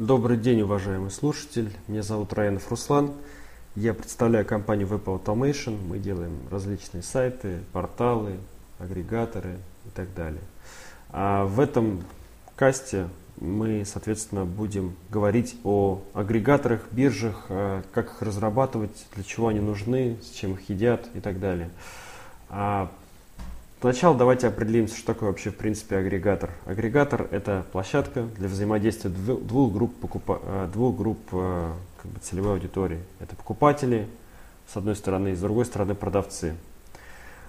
Добрый день, уважаемый слушатель. Меня зовут Раянов Руслан. Я представляю компанию Web Automation. Мы делаем различные сайты, порталы, агрегаторы и так далее. А в этом касте мы, соответственно, будем говорить о агрегаторах, биржах, а, как их разрабатывать, для чего они нужны, с чем их едят и так далее. Сначала давайте определимся, что такое вообще в принципе агрегатор. Агрегатор – это площадка для взаимодействия двух групп, покупа, э, двух групп э, как бы, целевой аудитории. Это покупатели, с одной стороны, и с другой стороны продавцы.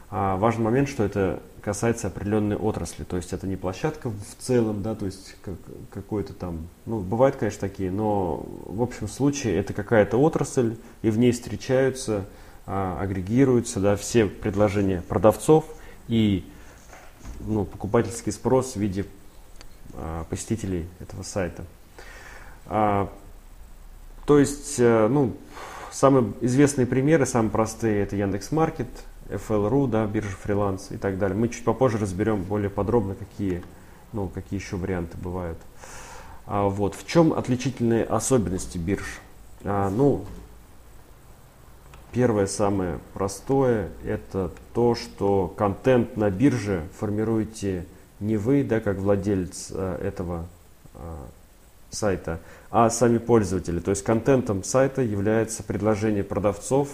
А важный момент, что это касается определенной отрасли, то есть это не площадка в целом, да, то есть как, какой-то там, ну, бывают, конечно, такие, но в общем случае это какая-то отрасль, и в ней встречаются, а, агрегируются, да, все предложения продавцов – и ну, покупательский спрос в виде а, посетителей этого сайта. А, то есть, а, ну, самые известные примеры, самые простые, это Яндекс.Маркет, FL.ru, да, биржа фриланс и так далее. Мы чуть попозже разберем более подробно, какие, ну, какие еще варианты бывают. А, вот. В чем отличительные особенности бирж? А, ну, Первое, самое простое, это то, что контент на бирже формируете не вы, да, как владелец э, этого э, сайта, а сами пользователи. То есть контентом сайта является предложение продавцов,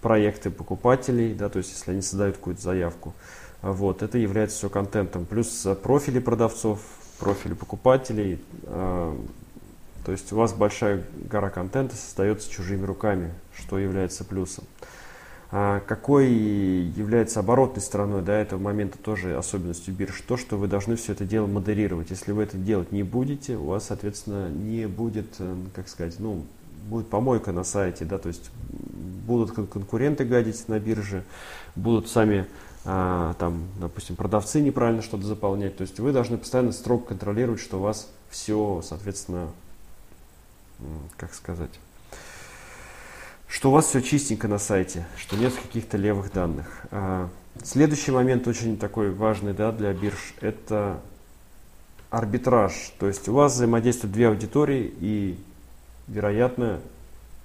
проекты покупателей, да, то есть если они создают какую-то заявку. Вот, это является все контентом. Плюс э, профили продавцов, профили покупателей, то есть у вас большая гора контента создается чужими руками, что является плюсом. А какой является оборотной стороной до этого момента тоже особенностью бирж? То, что вы должны все это дело модерировать. Если вы это делать не будете, у вас, соответственно, не будет, э, как сказать, ну, будет помойка на сайте, да, то есть будут конкуренты гадить на бирже, будут сами а, там, допустим, продавцы неправильно что-то заполнять. То есть вы должны постоянно строго контролировать, что у вас все, соответственно, как сказать, что у вас все чистенько на сайте, что нет каких-то левых данных. А, следующий момент очень такой важный да, для бирж – это арбитраж. То есть у вас взаимодействуют две аудитории и, вероятно,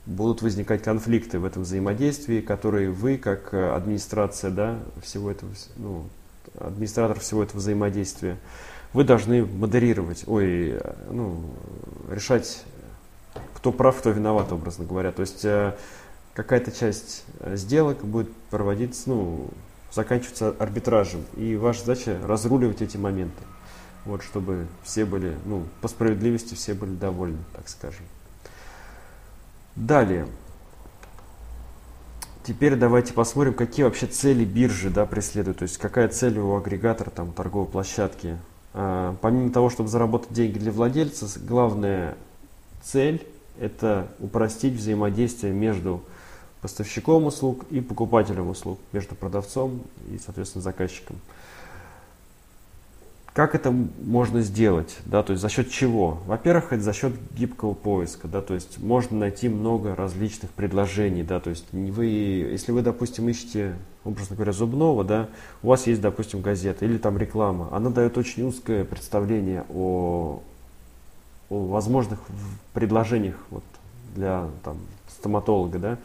будут возникать конфликты в этом взаимодействии, которые вы, как администрация да, всего этого, ну, администратор всего этого взаимодействия, вы должны модерировать, ой, ну, решать кто прав, кто виноват, образно говоря. То есть э, какая-то часть э, сделок будет проводиться, ну, заканчиваться арбитражем. И ваша задача разруливать эти моменты. Вот, чтобы все были, ну, по справедливости все были довольны, так скажем. Далее. Теперь давайте посмотрим, какие вообще цели биржи да, преследуют. То есть какая цель у агрегатора, там, торговой площадки. А, помимо того, чтобы заработать деньги для владельца, главная цель это упростить взаимодействие между поставщиком услуг и покупателем услуг, между продавцом и, соответственно, заказчиком. Как это можно сделать? Да, то есть за счет чего? Во-первых, это за счет гибкого поиска. Да, то есть можно найти много различных предложений. Да, то есть вы, если вы, допустим, ищете, образно говоря, зубного, да, у вас есть, допустим, газета или там реклама. Она дает очень узкое представление о о возможных предложениях вот, для там, стоматолога, да.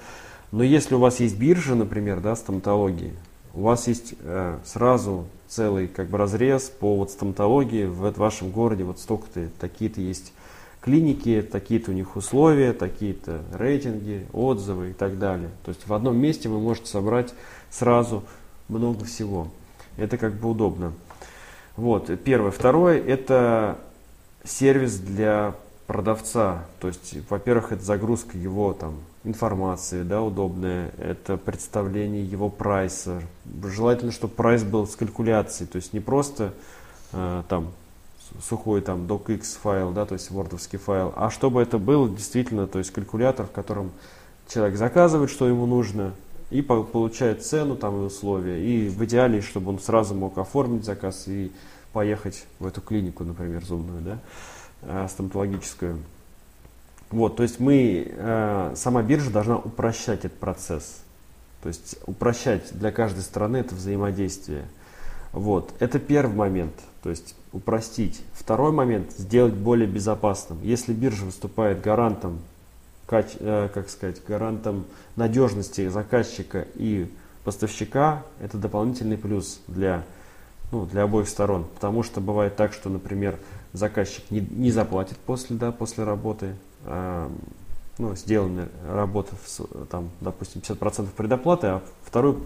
Но если у вас есть биржа, например, да, стоматологии, у вас есть э, сразу целый как бы разрез по вот стоматологии в, вашем городе, вот столько-то, такие-то есть клиники, такие-то у них условия, такие-то рейтинги, отзывы и так далее. То есть в одном месте вы можете собрать сразу много всего. Это как бы удобно. Вот, первое. Второе, это сервис для продавца. То есть, во-первых, это загрузка его там информации, да, удобная, это представление его прайса. Желательно, чтобы прайс был с калькуляцией, то есть не просто э, там сухой там docx файл, да, то есть вордовский файл, а чтобы это был действительно, то есть калькулятор, в котором человек заказывает, что ему нужно, и получает цену там и условия. И в идеале, чтобы он сразу мог оформить заказ и поехать в эту клинику, например, зубную, да, э, стоматологическую. Вот, то есть мы, э, сама биржа должна упрощать этот процесс. То есть упрощать для каждой страны это взаимодействие. Вот, это первый момент. То есть упростить. Второй момент – сделать более безопасным. Если биржа выступает гарантом, э, как сказать, гарантом надежности заказчика и поставщика, это дополнительный плюс для, ну, для обоих сторон. Потому что бывает так, что, например, заказчик не, не заплатит после, да, после работы, э, ну, сделана работа, там, допустим, 50% предоплаты, а вторую,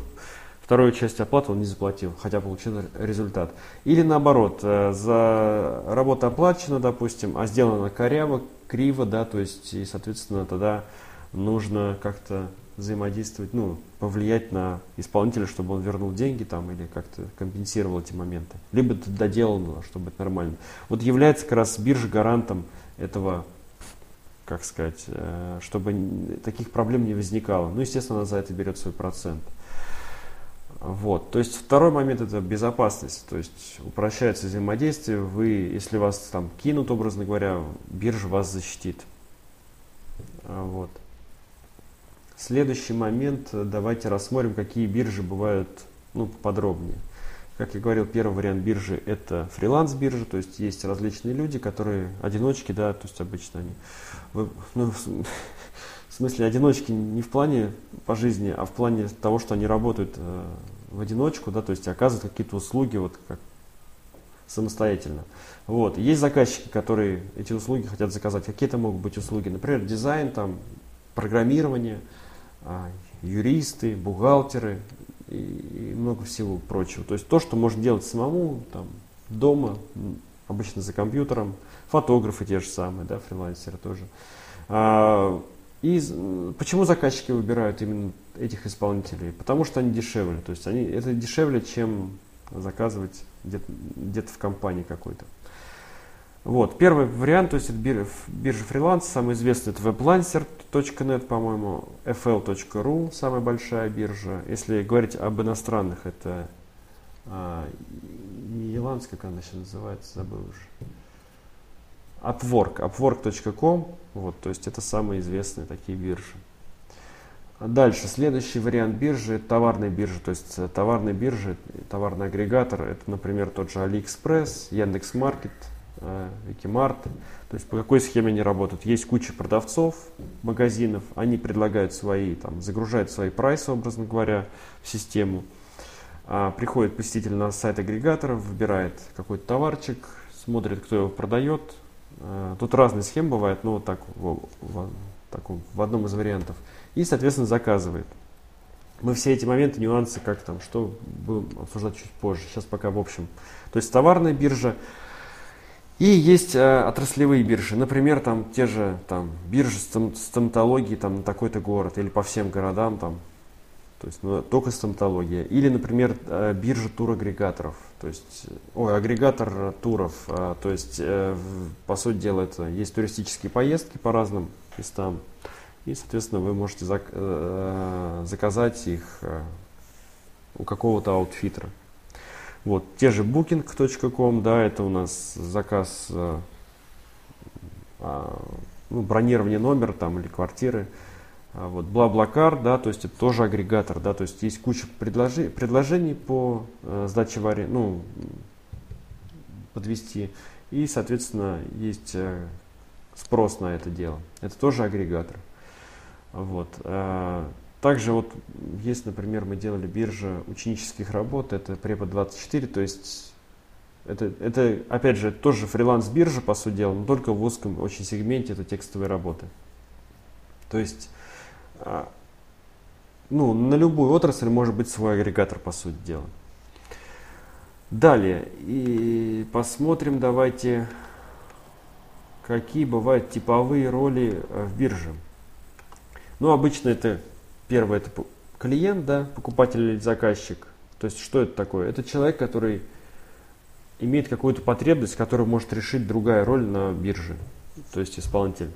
вторую часть оплаты он не заплатил, хотя получил результат. Или наоборот, э, за работа оплачена, допустим, а сделана коряво, криво, да, то есть, и, соответственно, тогда нужно как-то взаимодействовать, ну, повлиять на исполнителя, чтобы он вернул деньги там или как-то компенсировал эти моменты. Либо это доделано, чтобы это нормально. Вот является как раз биржа гарантом этого, как сказать, э, чтобы таких проблем не возникало. Ну, естественно, она за это берет свой процент. Вот. То есть второй момент это безопасность. То есть упрощается взаимодействие. Вы, если вас там кинут, образно говоря, биржа вас защитит. Вот. Следующий момент, э, давайте рассмотрим, какие биржи бывают ну, поподробнее. Как я говорил, первый вариант биржи это фриланс-биржа, то есть есть различные люди, которые одиночки, да, то есть обычно они, ну, в смысле одиночки не в плане по жизни, а в плане того, что они работают э, в одиночку, да, то есть оказывают какие-то услуги вот как самостоятельно. Вот. Есть заказчики, которые эти услуги хотят заказать. Какие это могут быть услуги? Например, дизайн, там, программирование, юристы, бухгалтеры и, много всего прочего. То есть то, что можно делать самому, там, дома, обычно за компьютером, фотографы те же самые, да, фрилансеры тоже. А, и почему заказчики выбирают именно этих исполнителей? Потому что они дешевле. То есть они, это дешевле, чем заказывать где-то, где-то в компании какой-то. Вот, первый вариант, то есть это биржа, фриланс, самый известный это weblancer.net, по-моему, fl.ru, самая большая биржа. Если говорить об иностранных, это а, еландская, как она сейчас называется, забыл уже. Upwork, upwork.com, вот, то есть это самые известные такие биржи. Дальше, следующий вариант биржи, это товарная биржа, то есть э, товарная биржа, товарный агрегатор, это, например, тот же AliExpress, Яндекс.Маркет, Э, Викимарт. То есть по какой схеме они работают? Есть куча продавцов, магазинов, они предлагают свои, там, загружают свои прайсы, образно говоря, в систему. А, приходит посетитель на сайт агрегатора, выбирает какой-то товарчик, смотрит, кто его продает. А, тут разные схемы бывают, но вот так, в, в, так, в одном из вариантов. И, соответственно, заказывает. Мы все эти моменты, нюансы, как там, что будем обсуждать чуть позже. Сейчас пока в общем. То есть товарная биржа, и есть э, отраслевые биржи, например, там те же там, биржи стоматологии там, на такой-то город или по всем городам, там, то есть ну, только стоматология. Или, например, э, биржа турагрегаторов, то есть, ой, агрегатор туров, э, то есть, э, по сути дела, это есть туристические поездки по разным местам, и, соответственно, вы можете зак э, заказать их э, у какого-то аутфитера. Вот, те же booking.com, да, это у нас заказ, э, а, ну, бронирование номера там или квартиры. А вот BlaBlaCar, да, то есть это тоже агрегатор, да, то есть есть куча предложи, предложений по э, сдаче в аренду, ну, подвести. И, соответственно, есть э, спрос на это дело. Это тоже агрегатор. Вот. Э, также вот есть, например, мы делали биржа ученических работ, это Препод24, то есть это, это, опять же, тоже фриланс-биржа, по сути дела, но только в узком очень сегменте это текстовые работы. То есть, а, ну, на любую отрасль может быть свой агрегатор, по сути дела. Далее, и посмотрим, давайте, какие бывают типовые роли э, в бирже. Ну, обычно это Первое это клиент, да, покупатель или заказчик. То есть что это такое? Это человек, который имеет какую-то потребность, которую может решить другая роль на бирже, то есть исполнитель.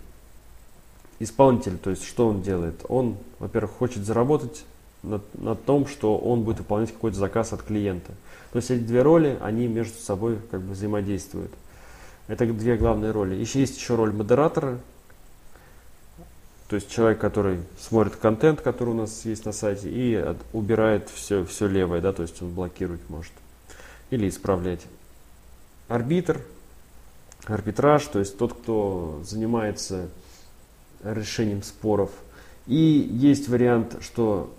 Исполнитель, то есть что он делает? Он, во-первых, хочет заработать на, на том, что он будет выполнять какой-то заказ от клиента. То есть эти две роли, они между собой как бы взаимодействуют. Это две главные роли. Еще есть еще роль модератора, то есть человек, который смотрит контент, который у нас есть на сайте, и убирает все, все левое, да, то есть он блокировать может или исправлять. арбитр, арбитраж, то есть тот, кто занимается решением споров. И есть вариант, что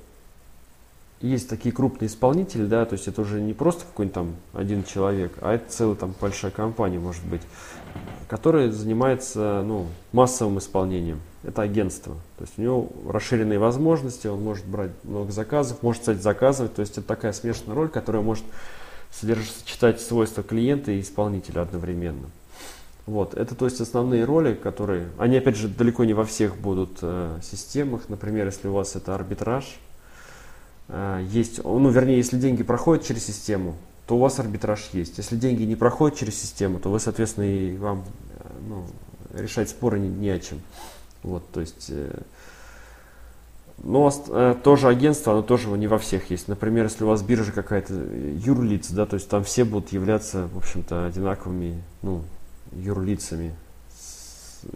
есть такие крупные исполнители, да, то есть это уже не просто какой-нибудь там один человек, а это целая там большая компания, может быть, которая занимается, ну, массовым исполнением. Это агентство. То есть у него расширенные возможности, он может брать много заказов, может, кстати, заказывать. То есть это такая смешанная роль, которая может сочетать свойства клиента и исполнителя одновременно. Вот, это то есть основные роли, которые, они опять же далеко не во всех будут э, системах. Например, если у вас это арбитраж, есть, ну вернее, если деньги проходят через систему, то у вас арбитраж есть. Если деньги не проходят через систему, то вы, соответственно, и вам э, ну, решать споры не, не о чем. Вот, то есть, э, но э, тоже агентство, оно тоже не во всех есть. Например, если у вас биржа какая-то э, юрлиц, да, то есть там все будут являться, в общем-то, одинаковыми, ну, юрлицами.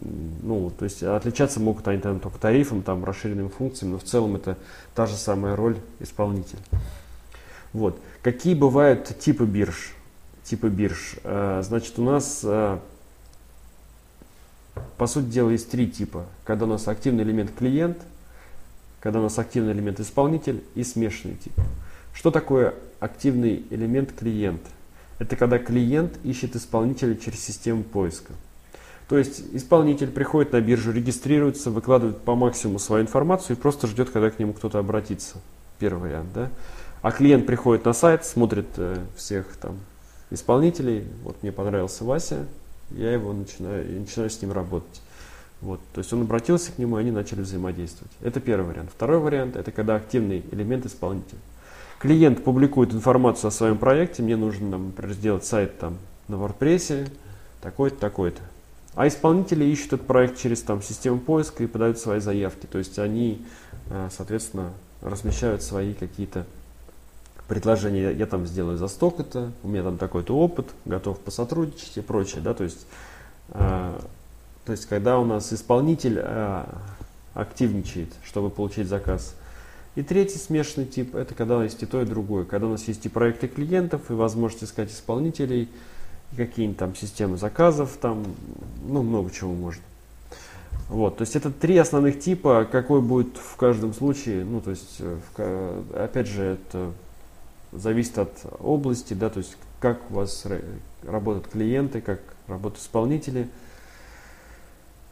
Ну, то есть отличаться могут они там только тарифом, там расширенными функциями, но в целом это та же самая роль исполнителя. Вот. Какие бывают типы бирж? Типы бирж. Значит, у нас по сути дела, есть три типа. Когда у нас активный элемент клиент, когда у нас активный элемент исполнитель и смешанный тип. Что такое активный элемент клиент? Это когда клиент ищет исполнителя через систему поиска. То есть исполнитель приходит на биржу, регистрируется, выкладывает по максимуму свою информацию и просто ждет, когда к нему кто-то обратится. Первый вариант, да? А клиент приходит на сайт, смотрит э, всех там исполнителей. Вот мне понравился Вася, я его начинаю, я начинаю с ним работать. Вот, то есть он обратился к нему, и они начали взаимодействовать. Это первый вариант. Второй вариант – это когда активный элемент исполнитель. Клиент публикует информацию о своем проекте, мне нужно, например, сделать сайт там, на WordPress, такой-то, такой-то. А исполнители ищут этот проект через там, систему поиска и подают свои заявки. То есть они, э, соответственно, размещают свои какие-то предложение, я, там сделаю за столько-то, у меня там такой-то опыт, готов посотрудничать и прочее, да, то есть, э, то есть когда у нас исполнитель э, активничает, чтобы получить заказ. И третий смешанный тип, это когда у нас есть и то, и другое, когда у нас есть и проекты клиентов, и возможность искать исполнителей, какие-нибудь там системы заказов, там, ну, много чего можно. Вот, то есть это три основных типа, какой будет в каждом случае, ну, то есть, э, в, опять же, это зависит от области, да, то есть как у вас работают клиенты, как работают исполнители.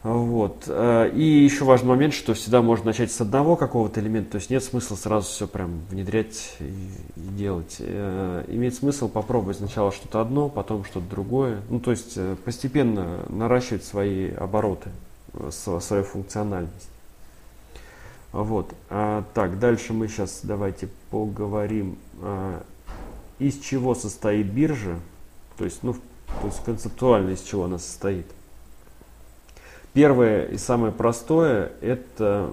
Вот. Э, и еще важный момент, что всегда можно начать с одного какого-то элемента, то есть нет смысла сразу все прям внедрять и, делать. Э, имеет смысл попробовать сначала что-то одно, потом что-то другое. Ну, то есть э, постепенно наращивать свои обороты, свою функциональность. Вот. А, так, дальше мы сейчас давайте поговорим, из чего состоит биржа, то есть, ну, то есть концептуально из чего она состоит. Первое и самое простое – это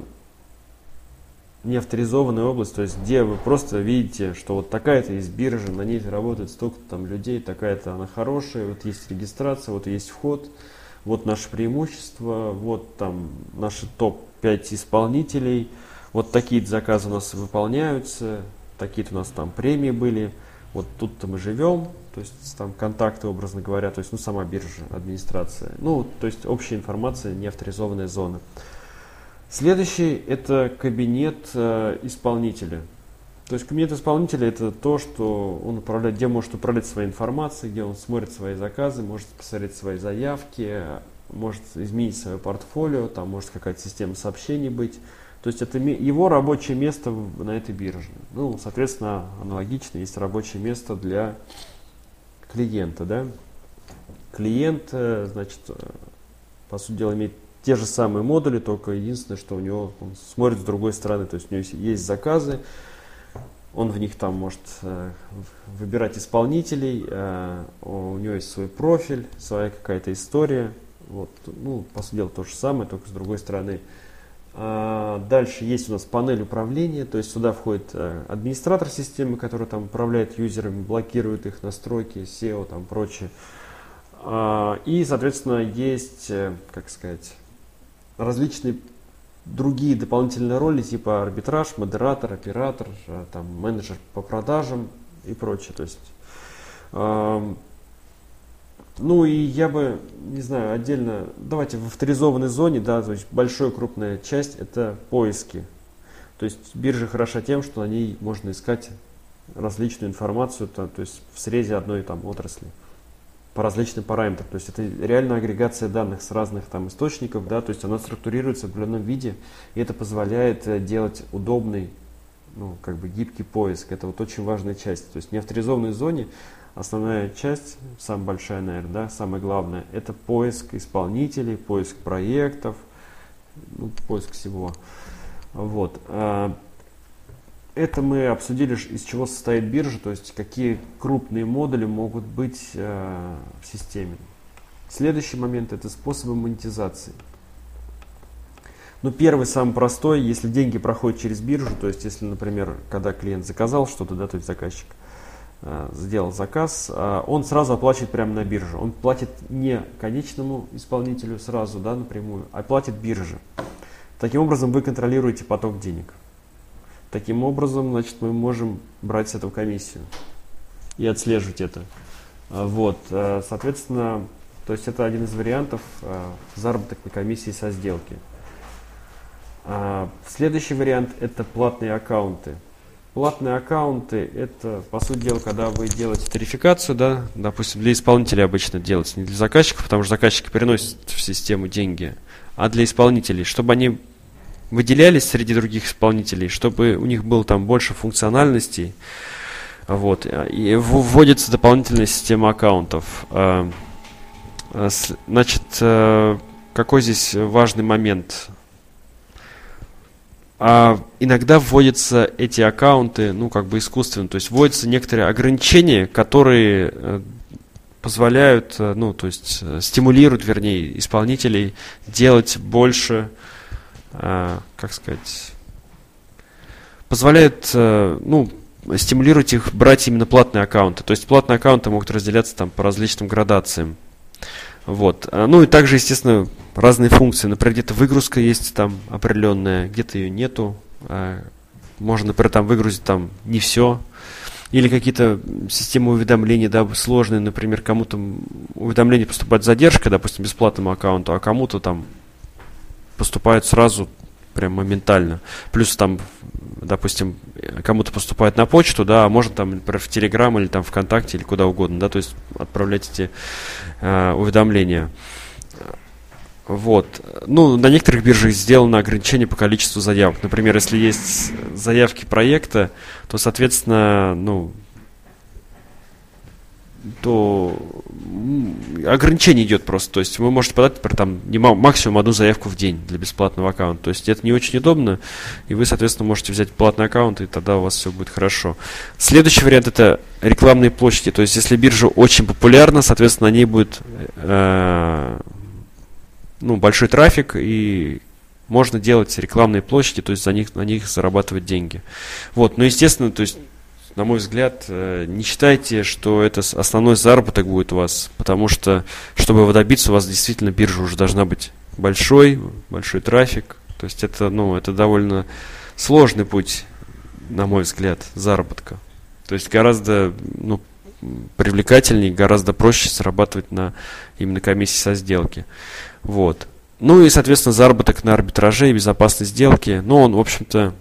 неавторизованная область, то есть где вы просто видите, что вот такая-то есть биржа, на ней работает столько там людей, такая-то она хорошая, вот есть регистрация, вот есть вход, вот наше преимущество, вот там наши топ-5 исполнителей, вот такие заказы у нас выполняются, такие-то у нас там премии были, вот тут-то мы живем, то есть там контакты, образно говоря, то есть ну сама биржа, администрация, ну то есть общая информация, не авторизованная зона. Следующий это кабинет э, исполнителя. То есть кабинет исполнителя это то, что он управляет, где может управлять своей информацией, где он смотрит свои заказы, может посмотреть свои заявки, может изменить свое портфолио, там может какая-то система сообщений быть. То есть это его рабочее место на этой бирже. Ну, соответственно, аналогично есть рабочее место для клиента. Да? Клиент, э, значит, э, по сути дела, имеет те же самые модули, только единственное, что у него он смотрит с другой стороны. То есть у него есть заказы, он в них там может э, выбирать исполнителей, у него есть свой профиль, своя какая-то история. Вот, ну, по сути дела, то же самое, только с другой стороны. А, дальше есть у нас панель управления, то есть сюда входит э, администратор системы, который там управляет юзерами, блокирует их настройки, SEO, там прочее. А, и, соответственно, есть, как сказать, различные другие дополнительные роли типа арбитраж, модератор, оператор, э, там, менеджер по продажам и прочее. То есть, э, Ну и я бы, не знаю, отдельно, давайте в авторизованной зоне, да, то есть большая крупная часть это поиски. То есть биржа хороша тем, что на ней можно искать различную информацию, то, то есть в срезе одной там отрасли по различным параметрам. То есть это реально агрегация данных с разных там источников, да, то есть она структурируется в определенном виде, и это позволяет э, делать удобный, ну, как бы гибкий поиск. Это вот очень важная часть. То есть в неавторизованной зоне основная часть, самая большая, наверное, да, самое главное, это поиск исполнителей, поиск проектов, ну, поиск всего. Вот. А, это мы обсудили, из чего состоит биржа, то есть какие крупные модули могут быть э, в системе. Следующий момент – это способы монетизации. Ну, первый, самый простой, если деньги проходят через биржу, то есть если, например, когда клиент заказал что-то, да, то есть заказчик э, сделал заказ, э, он сразу оплачивает прямо на бирже. Он платит не конечному исполнителю сразу, да, напрямую, а платит бирже. Таким образом, вы контролируете поток денег. Таким образом, значит, мы можем брать с этого комиссию и отслеживать это. А, вот, э, соответственно, то есть это один из вариантов э, заработок на комиссии со сделки. Следующий вариант – это платные аккаунты. Платные аккаунты – это, по сути дела, когда вы делаете тарификацию, да, допустим, для исполнителей обычно делается, не для заказчиков, потому что заказчики переносят в систему деньги, а для исполнителей, чтобы они выделялись среди других исполнителей, чтобы у них было там больше функциональностей. Вот. И вводится дополнительная система аккаунтов. А, значит, э, какой здесь важный момент? А иногда вводятся эти аккаунты, ну, как бы искусственно, то есть вводятся некоторые ограничения, которые э, позволяют, э, ну, то есть стимулируют, вернее, исполнителей делать больше Э, как сказать, позволяет, э, ну, стимулировать их брать именно платные аккаунты. То есть платные аккаунты могут разделяться там по различным градациям. Вот. Э, ну и также, естественно, разные функции. Например, где-то выгрузка есть там определенная, где-то ее нету. Можно, например, там выгрузить там не все. Или какие-то системы уведомлений, да, сложные, например, кому-то уведомление поступает с задержкой, допустим, бесплатному аккаунту, а кому-то там поступают сразу прям моментально. Плюс там, допустим, кому-то поступает на почту, да, а можно там, например, в Телеграм или там ВКонтакте или куда угодно, да, то есть отправлять эти э, уведомления. Вот. Ну, на некоторых биржах сделано ограничение по количеству заявок. Например, если есть заявки проекта, то, соответственно, ну, то ограничение идет просто. То есть вы можете подать, например, там, не максимум одну заявку в день для бесплатного аккаунта. То есть это не очень удобно, и вы, соответственно, можете взять платный аккаунт, и тогда у вас все будет хорошо. Следующий вариант это рекламные площади. То есть если биржа очень популярна, соответственно, на ней будет э, ну, большой трафик, и можно делать рекламные площади, то есть за них, на них зарабатывать деньги. Вот, но естественно, то есть на мой взгляд, э, не считайте, что это основной заработок будет у вас, потому что, чтобы его добиться, у вас действительно биржа уже должна быть большой, большой трафик. То есть это, ну, это довольно сложный путь, на мой взгляд, заработка. То есть гораздо ну, привлекательнее, гораздо проще зарабатывать на именно комиссии со сделки. Вот. Ну и, соответственно, заработок на арбитраже и безопасной сделки. Ну, он, в общем-то,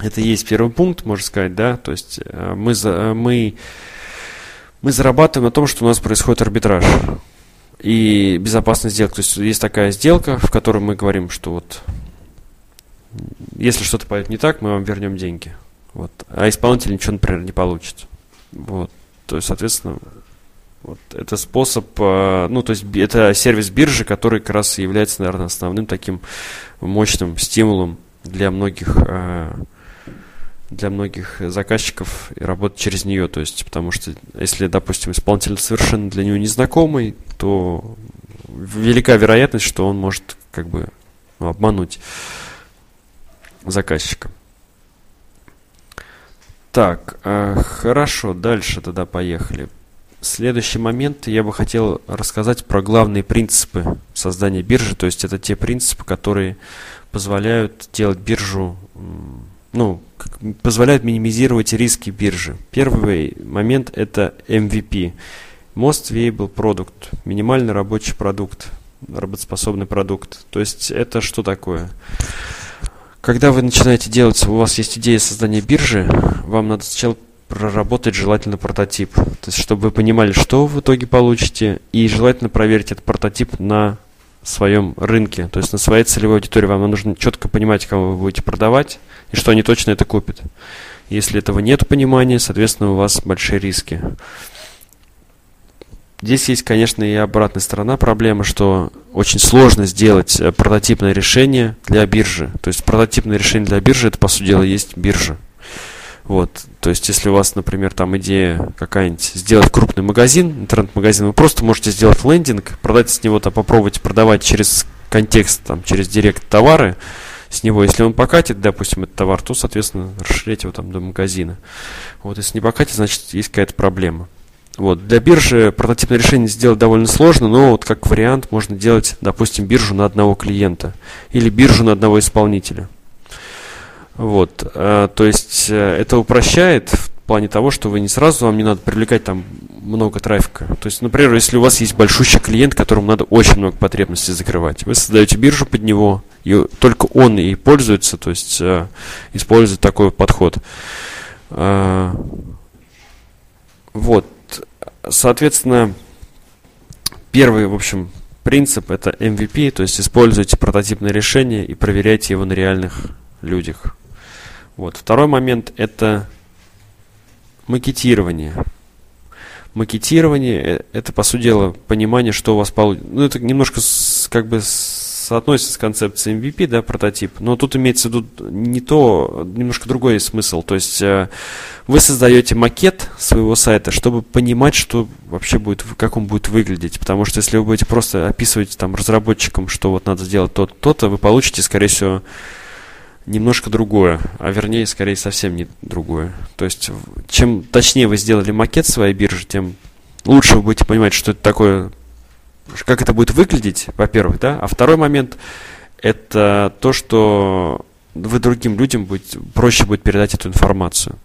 это и есть первый пункт, можно сказать, да, то есть э, мы, за, мы, мы зарабатываем на том, что у нас происходит арбитраж и безопасность сделок. То есть есть такая сделка, в которой мы говорим, что вот если что-то пойдет не так, мы вам вернем деньги. Вот. А исполнитель ничего, например, не получит. Вот. То есть, соответственно, вот это способ, э, ну, то есть это сервис биржи, который как раз является, наверное, основным таким мощным стимулом для многих э, для многих заказчиков и работать через нее. То есть, потому что если, допустим, исполнитель совершенно для него незнакомый, то велика вероятность, что он может как бы ну, обмануть заказчика. Так, э, хорошо, дальше тогда поехали. Следующий момент я бы хотел рассказать про главные принципы создания биржи. То есть это те принципы, которые позволяют делать биржу ну, позволяют минимизировать риски биржи. Первый момент это MVP. Most Viable Product, минимальный рабочий продукт, работоспособный продукт. То есть это что такое? Когда вы начинаете делать, у вас есть идея создания биржи, вам надо сначала проработать желательно прототип. То есть, чтобы вы понимали, что в итоге получите, и желательно проверить этот прототип на своем рынке, то есть на своей целевой аудитории. Вам нужно четко понимать, кого вы будете продавать, и что они точно это купят. Если этого нет понимания, соответственно, у вас большие риски. Здесь есть, конечно, и обратная сторона проблемы, что очень сложно сделать э, прототипное решение для биржи. То есть прототипное решение для биржи, это, по сути дела, есть биржа. Вот, то есть, если у вас, например, там идея какая-нибудь сделать крупный магазин, интернет-магазин, вы просто можете сделать лендинг, продать с него, там, попробовать продавать через контекст, там, через директ товары с него. Если он покатит, допустим, этот товар, то, соответственно, расширять его там до магазина. Вот, если не покатит, значит, есть какая-то проблема. Вот. Для биржи прототипное решение сделать довольно сложно, но вот как вариант можно делать, допустим, биржу на одного клиента или биржу на одного исполнителя. Вот. А, то есть э, это упрощает в плане того, что вы не сразу, вам не надо привлекать там много трафика. То есть, например, если у вас есть большущий клиент, которому надо очень много потребностей закрывать, вы создаете биржу под него, и только он и пользуется, то есть э, использует такой подход. Э, вот. Соответственно, первый, в общем, принцип это MVP, то есть используйте прототипное решение и проверяйте его на реальных людях. Вот. Второй момент это макетирование. Макетирование э, это, по сути дела, понимание, что у вас получится. Ну, это немножко с, как бы соотносится с концепцией MVP, да, прототип, но тут имеется в виду не то, немножко другой смысл. То есть э, вы создаете макет своего сайта, чтобы понимать, что вообще будет, как он будет выглядеть. Потому что если вы будете просто описывать там разработчикам, что вот надо сделать то-то, вы получите, скорее всего, немножко другое, а вернее, скорее, совсем не другое. То есть, чем точнее вы сделали макет своей биржи, тем лучше вы будете понимать, что это такое как это будет выглядеть, во-первых, да, а второй момент это то, что вы другим людям будет, проще будет передать эту информацию.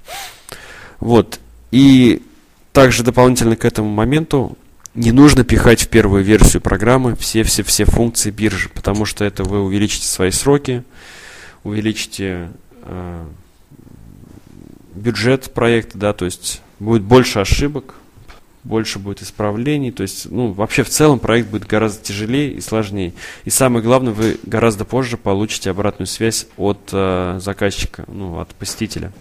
Вот. И также дополнительно к этому моменту не нужно пихать в первую версию программы все-все-все функции биржи, потому что это вы увеличите свои сроки, увеличите э, бюджет проекта, да, то есть будет больше ошибок, больше будет исправлений, то есть, ну, вообще в целом проект будет гораздо тяжелее и сложнее. И самое главное, вы гораздо позже получите обратную связь от э, заказчика, ну, от посетителя.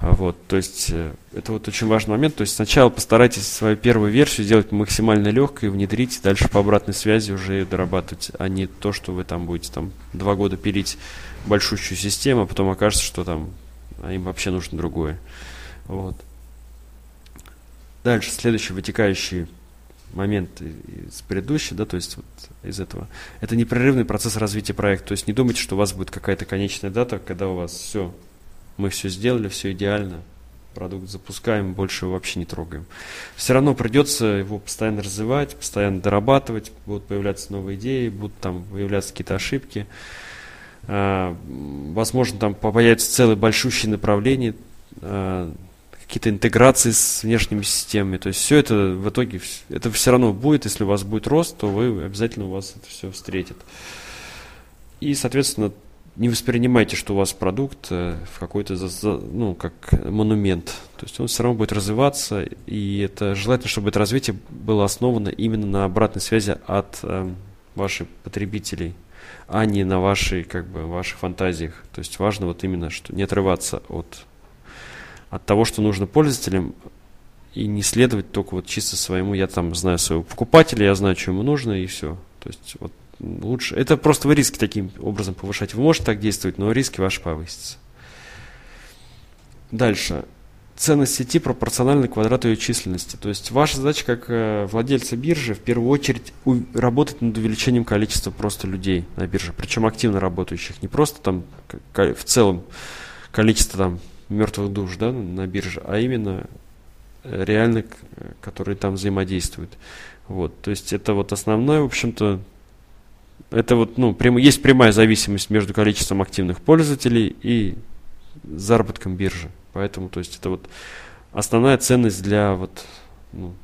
Вот, то есть, э, это вот очень важный момент. То есть, сначала постарайтесь свою первую версию сделать максимально легкой, внедрить, дальше по обратной связи уже дорабатывать, а не то, что вы там будете там два года пилить большущую систему, а потом окажется, что там а им вообще нужно другое. Вот. Дальше, следующий вытекающий момент из предыдущего, да, то есть вот из этого. Это непрерывный процесс развития проекта. То есть не думайте, что у вас будет какая-то конечная дата, когда у вас все, мы все сделали, все идеально, продукт запускаем, больше его вообще не трогаем. Все равно придется его постоянно развивать, постоянно дорабатывать, будут появляться новые идеи, будут там появляться какие-то ошибки. Возможно, там появятся целые большущие направления, а, какие-то интеграции с внешними системами. То есть все это в итоге, это все равно будет, если у вас будет рост, то вы обязательно у вас это все встретит. И, соответственно, не воспринимайте, что у вас продукт э, в какой-то, ну, как монумент. То есть он все равно будет развиваться, и это желательно, чтобы это развитие было основано именно на обратной связи от э, ваших потребителей, а не на вашей, как бы, ваших фантазиях. То есть важно вот именно, что не отрываться от от того, что нужно пользователям, и не следовать только вот чисто своему, я там знаю своего покупателя, я знаю, что ему нужно, и все. То есть вот лучше, это просто вы риски таким образом повышать. Вы можете так действовать, но риски ваши повысятся. Дальше. Ценность сети пропорциональна квадрату ее численности. То есть ваша задача как э, владельца биржи в первую очередь работать над увеличением количества просто людей на бирже, причем активно работающих, не просто там в целом количество там мертвых душ да, на бирже, а именно э, реально, которые там взаимодействуют. Вот, то есть это вот основное, в общем-то, это вот, ну, прям, есть прямая зависимость между количеством активных пользователей и заработком биржи. Поэтому, то есть это вот основная ценность для вот, ну,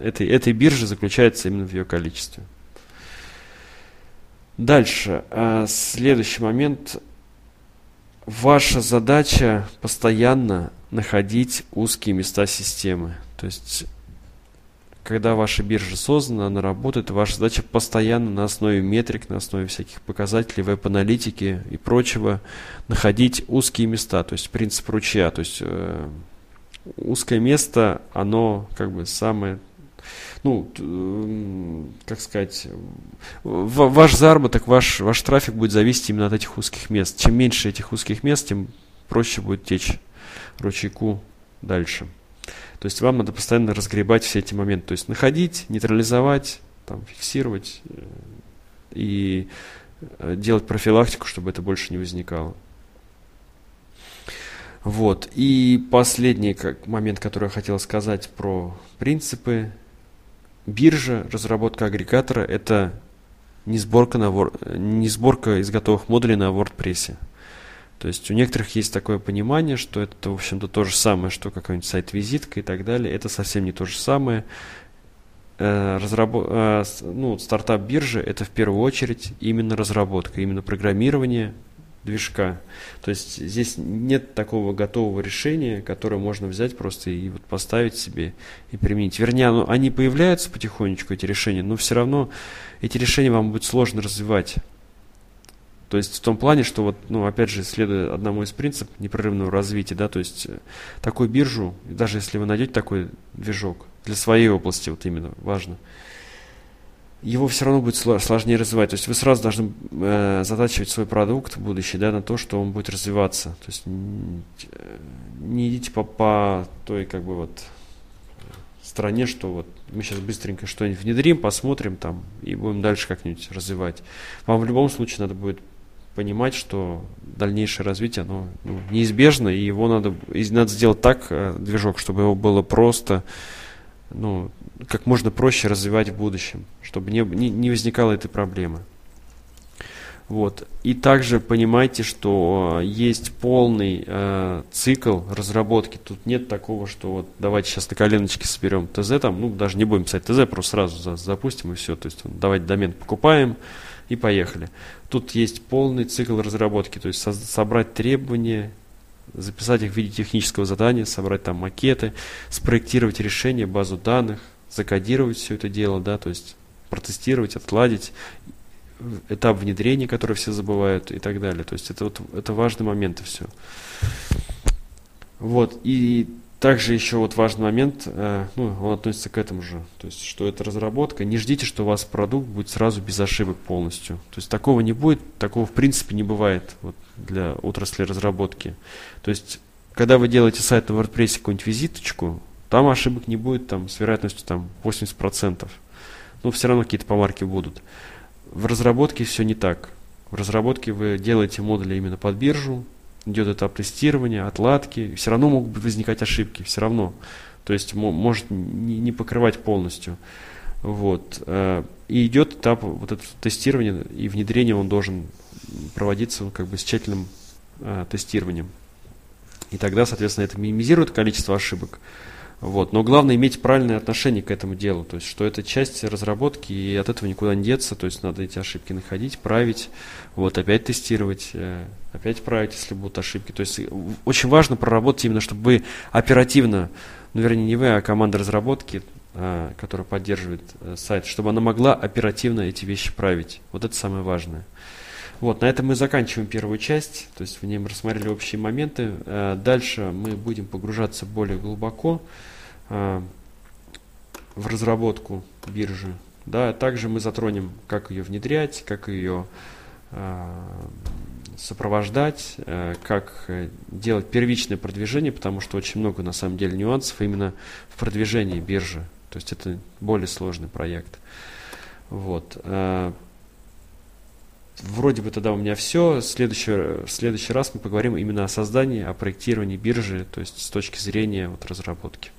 этой, этой биржи заключается именно в ее количестве. Дальше. А, следующий момент. Ваша задача постоянно находить узкие места системы. То есть, когда ваша биржа создана, она работает, ваша задача постоянно на основе метрик, на основе всяких показателей, веб-аналитики и прочего находить узкие места. То есть, принцип ручья. То есть, э, узкое место, оно как бы самое ну, как сказать, ваш заработок, ваш, ваш трафик будет зависеть именно от этих узких мест. Чем меньше этих узких мест, тем проще будет течь ручейку дальше. То есть вам надо постоянно разгребать все эти моменты. То есть находить, нейтрализовать, там, фиксировать э, и э, делать профилактику, чтобы это больше не возникало. Вот. И последний как, момент, который я хотел сказать про принципы биржа, разработка агрегатора – это не сборка, на, не сборка из готовых модулей на WordPress. То есть у некоторых есть такое понимание, что это, в общем-то, то же самое, что какой-нибудь сайт-визитка и так далее. Это совсем не то же самое. Э, разработ... Э, ну, стартап биржи – это в первую очередь именно разработка, именно программирование движка. То есть здесь нет такого готового решения, которое можно взять просто и вот поставить себе и применить. Вернее, ну, они появляются потихонечку, эти решения, но все равно эти решения вам будет сложно развивать. То есть в том плане, что вот, ну, опять же, следуя одному из принципов непрерывного развития, да, то есть э, такую биржу, даже если вы найдете такой движок для своей области, вот именно важно – его все равно будет сложнее развивать. То есть вы сразу должны э, затачивать свой продукт в будущее да, на то, что он будет развиваться. То есть не идите по, по той как бы вот стороне, что вот мы сейчас быстренько что-нибудь внедрим, посмотрим там и будем дальше как-нибудь развивать. Вам в любом случае надо будет понимать, что дальнейшее развитие, оно ну, неизбежно, и его надо, и надо сделать так, э, движок, чтобы его было просто ну, как можно проще развивать в будущем, чтобы не, не, не возникало этой проблемы. Вот. И также понимайте, что есть полный э, цикл разработки. Тут нет такого, что вот давайте сейчас на коленочке соберем ТЗ, там, ну даже не будем писать ТЗ, просто сразу за, запустим и все. То есть давайте домен покупаем и поехали. Тут есть полный цикл разработки, то есть со собрать требования, записать их в виде технического задания, собрать там макеты, спроектировать решение, базу данных, закодировать все это дело, да, то есть протестировать, отладить, этап внедрения, который все забывают и так далее. То есть это вот это важный момент и все. Вот, и также еще вот важный момент, э, ну, он относится к этому же, то есть, что это разработка. Не ждите, что у вас продукт будет сразу без ошибок полностью. То есть, такого не будет, такого в принципе не бывает вот, для отрасли разработки. То есть, когда вы делаете сайт на WordPress какую-нибудь визиточку, там ошибок не будет, там, с вероятностью там, 80%. Но все равно какие-то помарки будут. В разработке все не так. В разработке вы делаете модули именно под биржу, идет этап тестирования, отладки, все равно могут возникать ошибки, все равно. То есть может не покрывать полностью. Вот. Э, и идет этап вот этого тестирования и внедрения, он должен проводиться как бы с тщательным э, тестированием. И тогда, соответственно, это минимизирует количество ошибок. Вот. Но главное иметь правильное отношение к этому делу. То есть, что это часть разработки, и от этого никуда не деться. То есть, надо эти ошибки находить, править, вот, опять тестировать, э, опять править, если будут ошибки. То есть, очень важно проработать именно, чтобы вы оперативно, ну, вернее, не вы, а команда разработки, э, которая поддерживает э, сайт, чтобы она могла оперативно эти вещи править. Вот это самое важное. Вот, на этом мы заканчиваем первую часть, то есть в ней мы рассмотрели общие моменты. Дальше мы будем погружаться более глубоко. Э, в разработку биржи. Да, также мы затронем, как ее внедрять, как ее э, сопровождать, э, как делать первичное продвижение, потому что очень много на самом деле нюансов именно в продвижении биржи. То есть это более сложный проект. Вот. Вроде бы тогда у меня все. Следующий, в следующий раз мы поговорим именно о создании, о проектировании биржи, то есть с точки зрения вот, разработки.